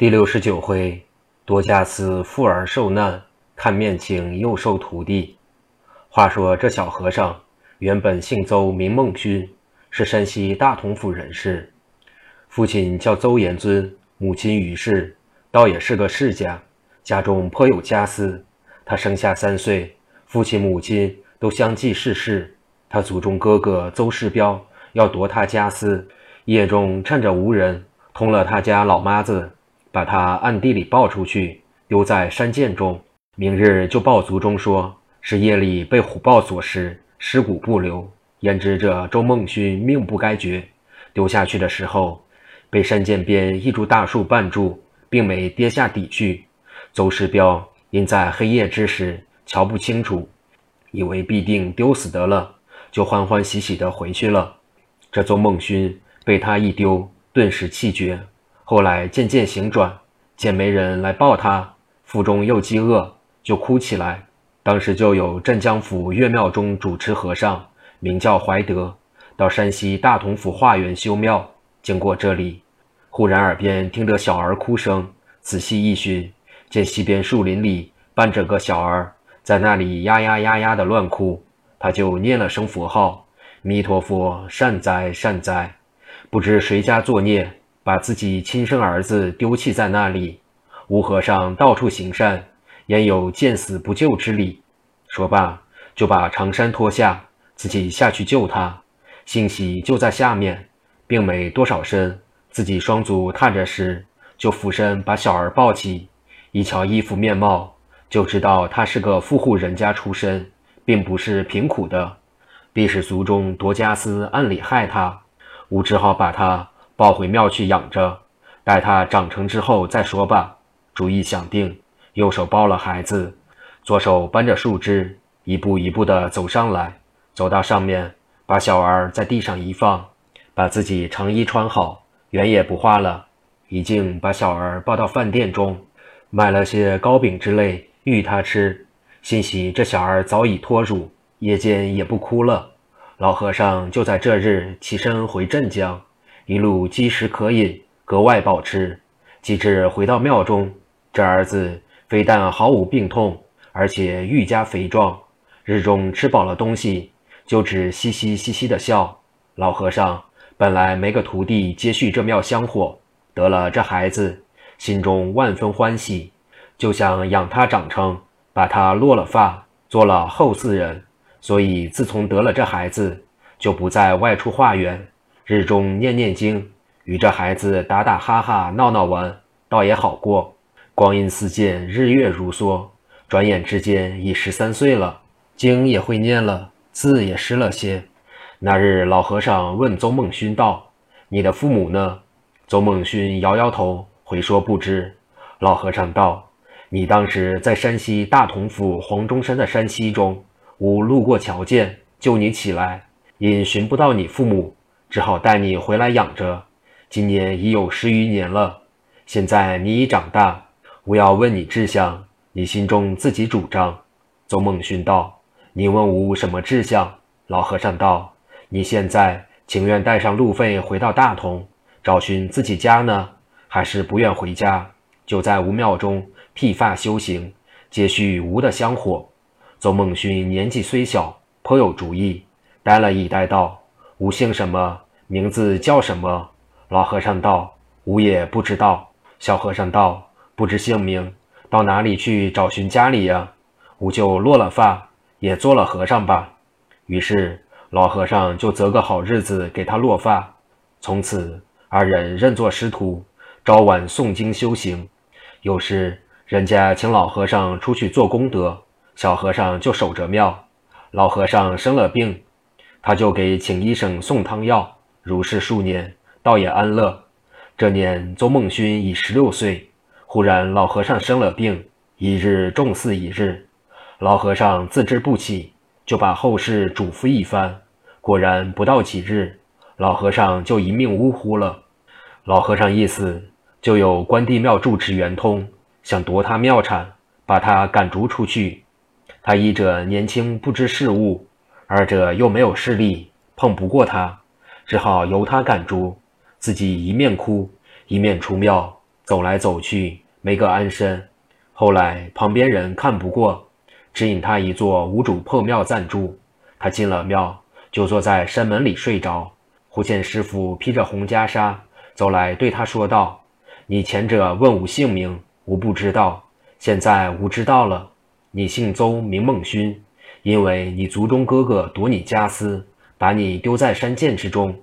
第六十九回，多加斯富而受难，看面情又收徒弟。话说这小和尚原本姓邹，名孟勋，是山西大同府人士。父亲叫邹延尊，母亲于氏，倒也是个世家，家中颇有家私。他生下三岁，父亲母亲都相继逝世。他祖宗哥哥邹世标要夺他家私，夜中趁着无人，通了他家老妈子。把他暗地里抱出去，丢在山涧中。明日就报族中说，是夜里被虎豹所食，尸骨不留。焉知这周梦勋命不该绝，丢下去的时候，被山涧边一株大树绊住，并没跌下底去。邹世标因在黑夜之时瞧不清楚，以为必定丢死得了，就欢欢喜喜地回去了。这周梦勋被他一丢，顿时气绝。后来渐渐醒转，见没人来抱他，腹中又饥饿，就哭起来。当时就有镇江府岳庙中主持和尚，名叫怀德，到山西大同府化缘修庙。经过这里，忽然耳边听得小儿哭声，仔细一寻，见西边树林里伴着个小儿，在那里呀呀呀呀的乱哭。他就念了声佛号：“弥陀佛，善哉善哉。”不知谁家作孽。把自己亲生儿子丢弃在那里，吴和尚到处行善，焉有见死不救之理？说罢，就把长衫脱下，自己下去救他。幸喜就在下面，并没多少深，自己双足踏着时，就俯身把小儿抱起。一瞧衣服面貌，就知道他是个富户人家出身，并不是贫苦的，必是族中夺家私，暗里害他。吴只好把他。抱回庙去养着，待他长成之后再说吧。主意想定，右手抱了孩子，左手搬着树枝，一步一步地走上来。走到上面，把小儿在地上一放，把自己长衣穿好，圆也不画了。已经把小儿抱到饭店中，买了些糕饼之类育他吃。欣喜这小儿早已脱乳，夜间也不哭了。老和尚就在这日起身回镇江。一路饥食可饮，格外保持。及至回到庙中，这儿子非但毫无病痛，而且愈加肥壮。日中吃饱了东西，就只嘻嘻嘻嘻的笑。老和尚本来没个徒弟接续这庙香火，得了这孩子，心中万分欢喜，就想养他长成，把他落了发，做了后嗣人。所以自从得了这孩子，就不再外出化缘。日中念念经，与这孩子打打哈哈闹闹玩，倒也好过。光阴似箭，日月如梭，转眼之间已十三岁了，经也会念了，字也识了些。那日老和尚问邹孟勋道：“你的父母呢？”邹孟勋摇摇头，回说不知。老和尚道：“你当时在山西大同府黄中山的山溪中，吾路过瞧见，救你起来，因寻不到你父母。”只好带你回来养着，今年已有十余年了。现在你已长大，吾要问你志向，你心中自己主张。邹孟勋道：“你问吾什么志向？”老和尚道：“你现在情愿带上路费回到大同，找寻自己家呢，还是不愿回家，就在吾庙中剃发修行，接续吾的香火？”邹孟勋年纪虽小，颇有主意，呆了一呆道。吾姓什么？名字叫什么？老和尚道：“吾也不知道。”小和尚道：“不知姓名，到哪里去找寻家里呀？”吾就落了发，也做了和尚吧。于是老和尚就择个好日子给他落发。从此二人认作师徒，朝晚诵经修行。有时人家请老和尚出去做功德，小和尚就守着庙。老和尚生了病。他就给请医生送汤药，如是数年，倒也安乐。这年邹梦勋已十六岁，忽然老和尚生了病，一日重似一日。老和尚自知不起，就把后事嘱咐一番。果然不到几日，老和尚就一命呜呼了。老和尚一死，就有关帝庙住持圆通想夺他庙产，把他赶逐出去。他医者年轻不知事物。二者又没有势力，碰不过他，只好由他赶逐，自己一面哭一面出庙，走来走去，没个安身。后来旁边人看不过，指引他一座无主破庙暂住。他进了庙，就坐在山门里睡着。忽见师傅披着红袈裟走来，对他说道：“你前者问吾姓名，吾不知道。现在吾知道了，你姓邹，名孟勋。因为你族中哥哥夺你家私，把你丢在山涧之中，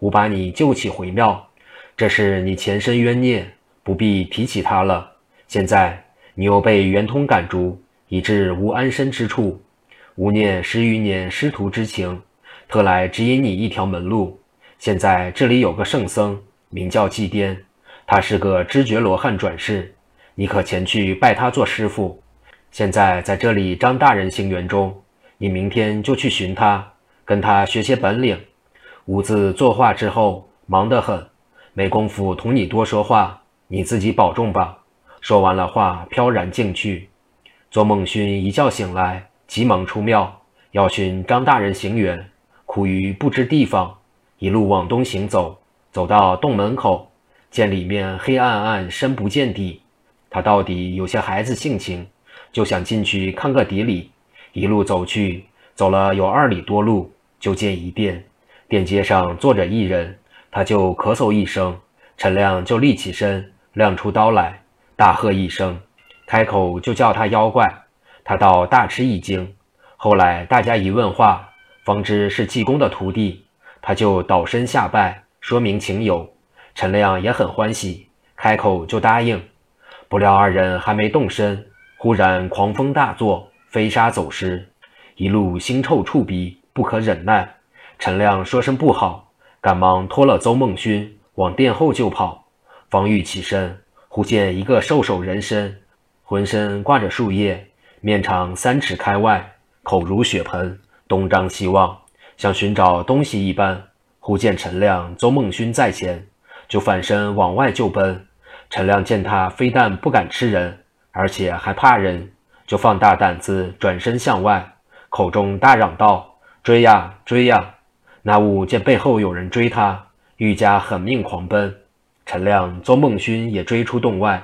吾把你救起回庙。这是你前身冤孽，不必提起他了。现在你又被圆通赶逐，以致无安身之处。”吾念十余年师徒之情，特来指引你一条门路。现在这里有个圣僧，名叫祭颠，他是个知觉罗汉转世，你可前去拜他做师傅。现在在这里张大人行园中，你明天就去寻他，跟他学些本领。吾自作画之后忙得很，没工夫同你多说话，你自己保重吧。说完了话，飘然径去。左梦勋一觉醒来。急忙出庙，要寻张大人行辕，苦于不知地方，一路往东行走，走到洞门口，见里面黑暗暗，深不见底。他到底有些孩子性情，就想进去看个底里。一路走去，走了有二里多路，就见一店，店街上坐着一人，他就咳嗽一声，陈亮就立起身，亮出刀来，大喝一声，开口就叫他妖怪。他倒大吃一惊，后来大家一问话，方知是济公的徒弟，他就倒身下拜，说明情由。陈亮也很欢喜，开口就答应。不料二人还没动身，忽然狂风大作，飞沙走石，一路腥臭触鼻，不可忍耐。陈亮说声不好，赶忙拖了邹梦勋往殿后就跑。方欲起身，忽见一个瘦手人身，浑身挂着树叶。面长三尺开外，口如血盆，东张西望，像寻找东西一般。忽见陈亮、邹梦勋在前，就反身往外就奔。陈亮见他非但不敢吃人，而且还怕人，就放大胆子转身向外，口中大嚷道：“追呀，追呀！”那物见背后有人追他，愈加狠命狂奔。陈亮、邹梦勋也追出洞外，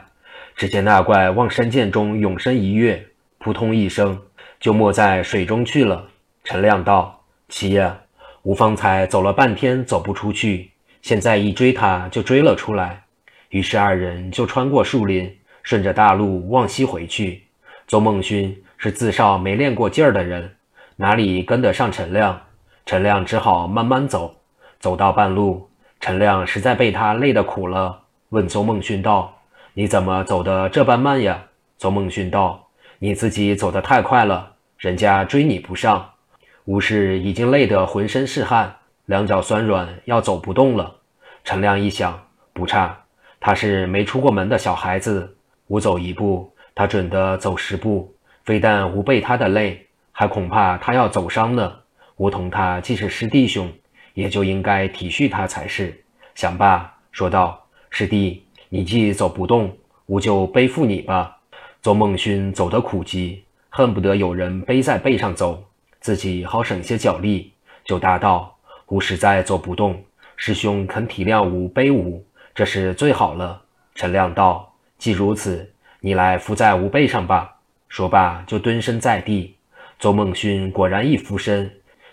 只见那怪往山涧中涌身一跃。扑通一声，就没在水中去了。陈亮道：“七爷，吾方才走了半天，走不出去，现在一追他，就追了出来。”于是二人就穿过树林，顺着大路往西回去。邹梦勋是自少没练过劲儿的人，哪里跟得上陈亮？陈亮只好慢慢走。走到半路，陈亮实在被他累得苦了，问邹梦勋道：“你怎么走得这般慢呀？”邹梦勋道。你自己走得太快了，人家追你不上。吴氏已经累得浑身是汗，两脚酸软，要走不动了。陈亮一想，不差，他是没出过门的小孩子，吾走一步，他准得走十步。非但无背他的累，还恐怕他要走伤呢。吾同他既是师弟兄，也就应该体恤他才是。想罢，说道：“师弟，你既走不动，吾就背负你吧。”邹孟勋走得苦极，恨不得有人背在背上走，自己好省些脚力，就答道：“吾实在走不动，师兄肯体谅吾背吾，这是最好了。”陈亮道：“既如此，你来伏在吾背上吧。”说罢就蹲身在地。邹梦勋果然一俯身，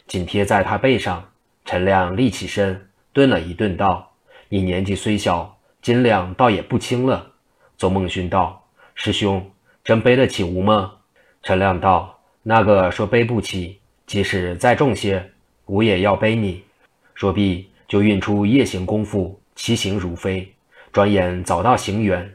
紧贴在他背上。陈亮立起身，顿了一顿，道：“你年纪虽小，斤两倒也不轻了。”邹梦勋道：“师兄。”真背得起吾吗？陈亮道：“那个说背不起，即使再重些，吾也要背你。”说毕，就运出夜行功夫，骑行如飞。转眼早到行辕，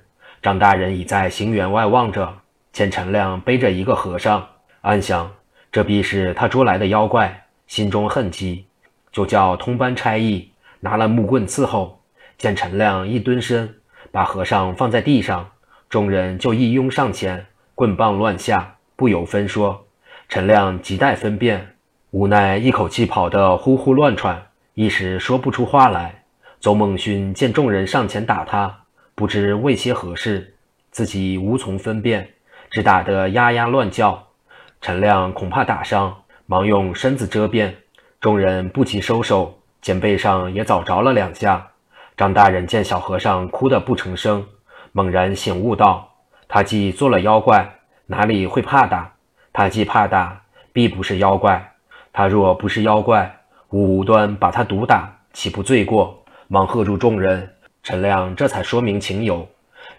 张大人已在行辕外望着，见陈亮背着一个和尚，暗想这必是他捉来的妖怪，心中恨极，就叫通班差役拿了木棍伺候。见陈亮一蹲身，把和尚放在地上。众人就一拥上前，棍棒乱下，不由分说。陈亮急待分辨，无奈一口气跑得呼呼乱喘，一时说不出话来。邹孟勋见众人上前打他，不知为些何事，自己无从分辨，只打得呀呀乱叫。陈亮恐怕打伤，忙用身子遮辩。众人不及收手，肩背上也早着了两下。张大人见小和尚哭得不成声。猛然醒悟道：“他既做了妖怪，哪里会怕打？他既怕打，必不是妖怪。他若不是妖怪，吾无端把他毒打，岂不罪过？”忙喝住众人。陈亮这才说明情由。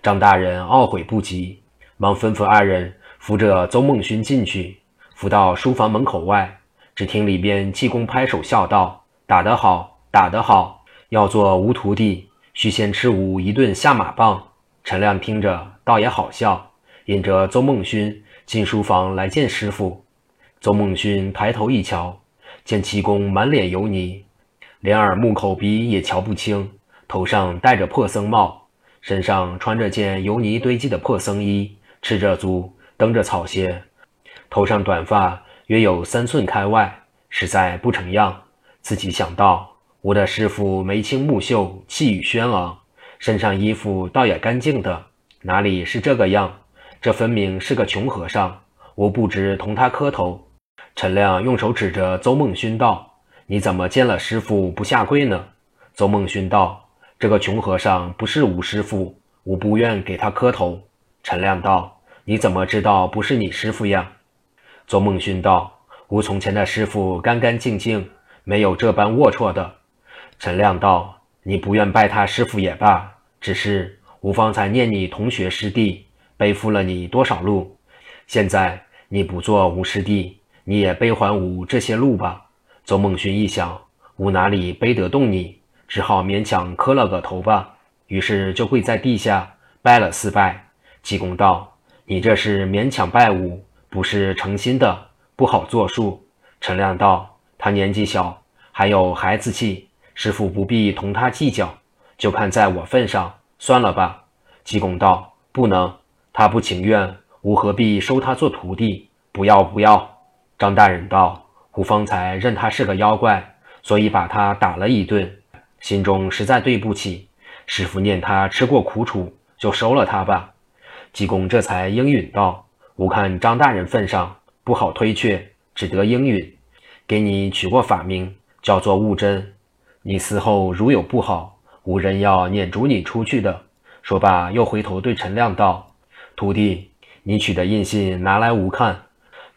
张大人懊悔不及，忙吩咐二人扶着邹梦勋进去，扶到书房门口外。只听里边济公拍手笑道：“打得好，打得好！要做吴徒弟，须先吃吾一顿下马棒。”陈亮听着倒也好笑，引着邹梦勋进书房来见师傅。邹梦勋抬头一瞧，见济公满脸油泥，连耳目口鼻也瞧不清，头上戴着破僧帽，身上穿着件油泥堆积的破僧衣，赤着足，蹬着草鞋，头上短发。约有三寸开外，实在不成样。自己想到，我的师傅眉清目秀，气宇轩昂，身上衣服倒也干净的，哪里是这个样？这分明是个穷和尚。我不知同他磕头。陈亮用手指着邹梦勋道：“你怎么见了师傅不下跪呢？”邹梦勋道：“这个穷和尚不是吴师傅，我不愿给他磕头。”陈亮道：“你怎么知道不是你师傅呀？”邹梦勋道：“吾从前的师傅干干净净，没有这般龌龊的。”陈亮道：“你不愿拜他师傅也罢，只是吾方才念你同学师弟，背负了你多少路？现在你不做吾师弟，你也背还吾这些路吧。”邹梦勋一想，吾哪里背得动你，只好勉强磕了个头吧。于是就跪在地下拜了四拜。济公道：“你这是勉强拜吾。”不是诚心的，不好作数。陈亮道：“他年纪小，还有孩子气，师傅不必同他计较，就看在我份上，算了吧。”济公道：“不能，他不情愿，吾何必收他做徒弟？不要，不要。”张大人道：“吾方才认他是个妖怪，所以把他打了一顿，心中实在对不起。师傅念他吃过苦楚，就收了他吧。”济公这才应允道。吾看张大人份上不好推却，只得应允，给你取过法名，叫做悟真。你死后如有不好，无人要撵逐你出去的。说罢，又回头对陈亮道：“徒弟，你取的印信拿来吾看。”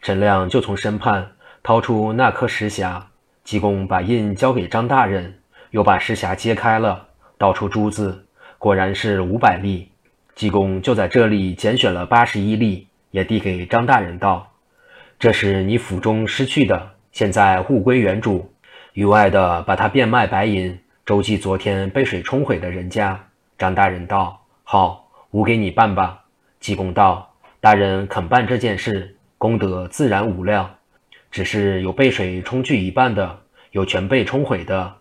陈亮就从身畔掏出那颗石匣，济公把印交给张大人，又把石匣揭开了，倒出珠子，果然是五百粒。济公就在这里拣选了八十一粒。也递给张大人道：“这是你府中失去的，现在物归原主。余外的，把它变卖白银，周济昨天被水冲毁的人家。”张大人道：“好，吾给你办吧。”济公道：“大人肯办这件事，功德自然无量。只是有被水冲去一半的，有全被冲毁的，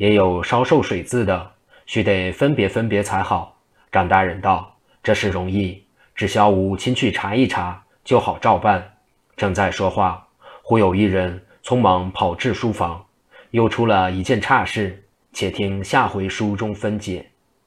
也有稍受水渍的，须得分别分别才好。”张大人道：“这事容易。”只需吾亲去查一查，就好照办。正在说话，忽有一人匆忙跑至书房，又出了一件差事。且听下回书中分解。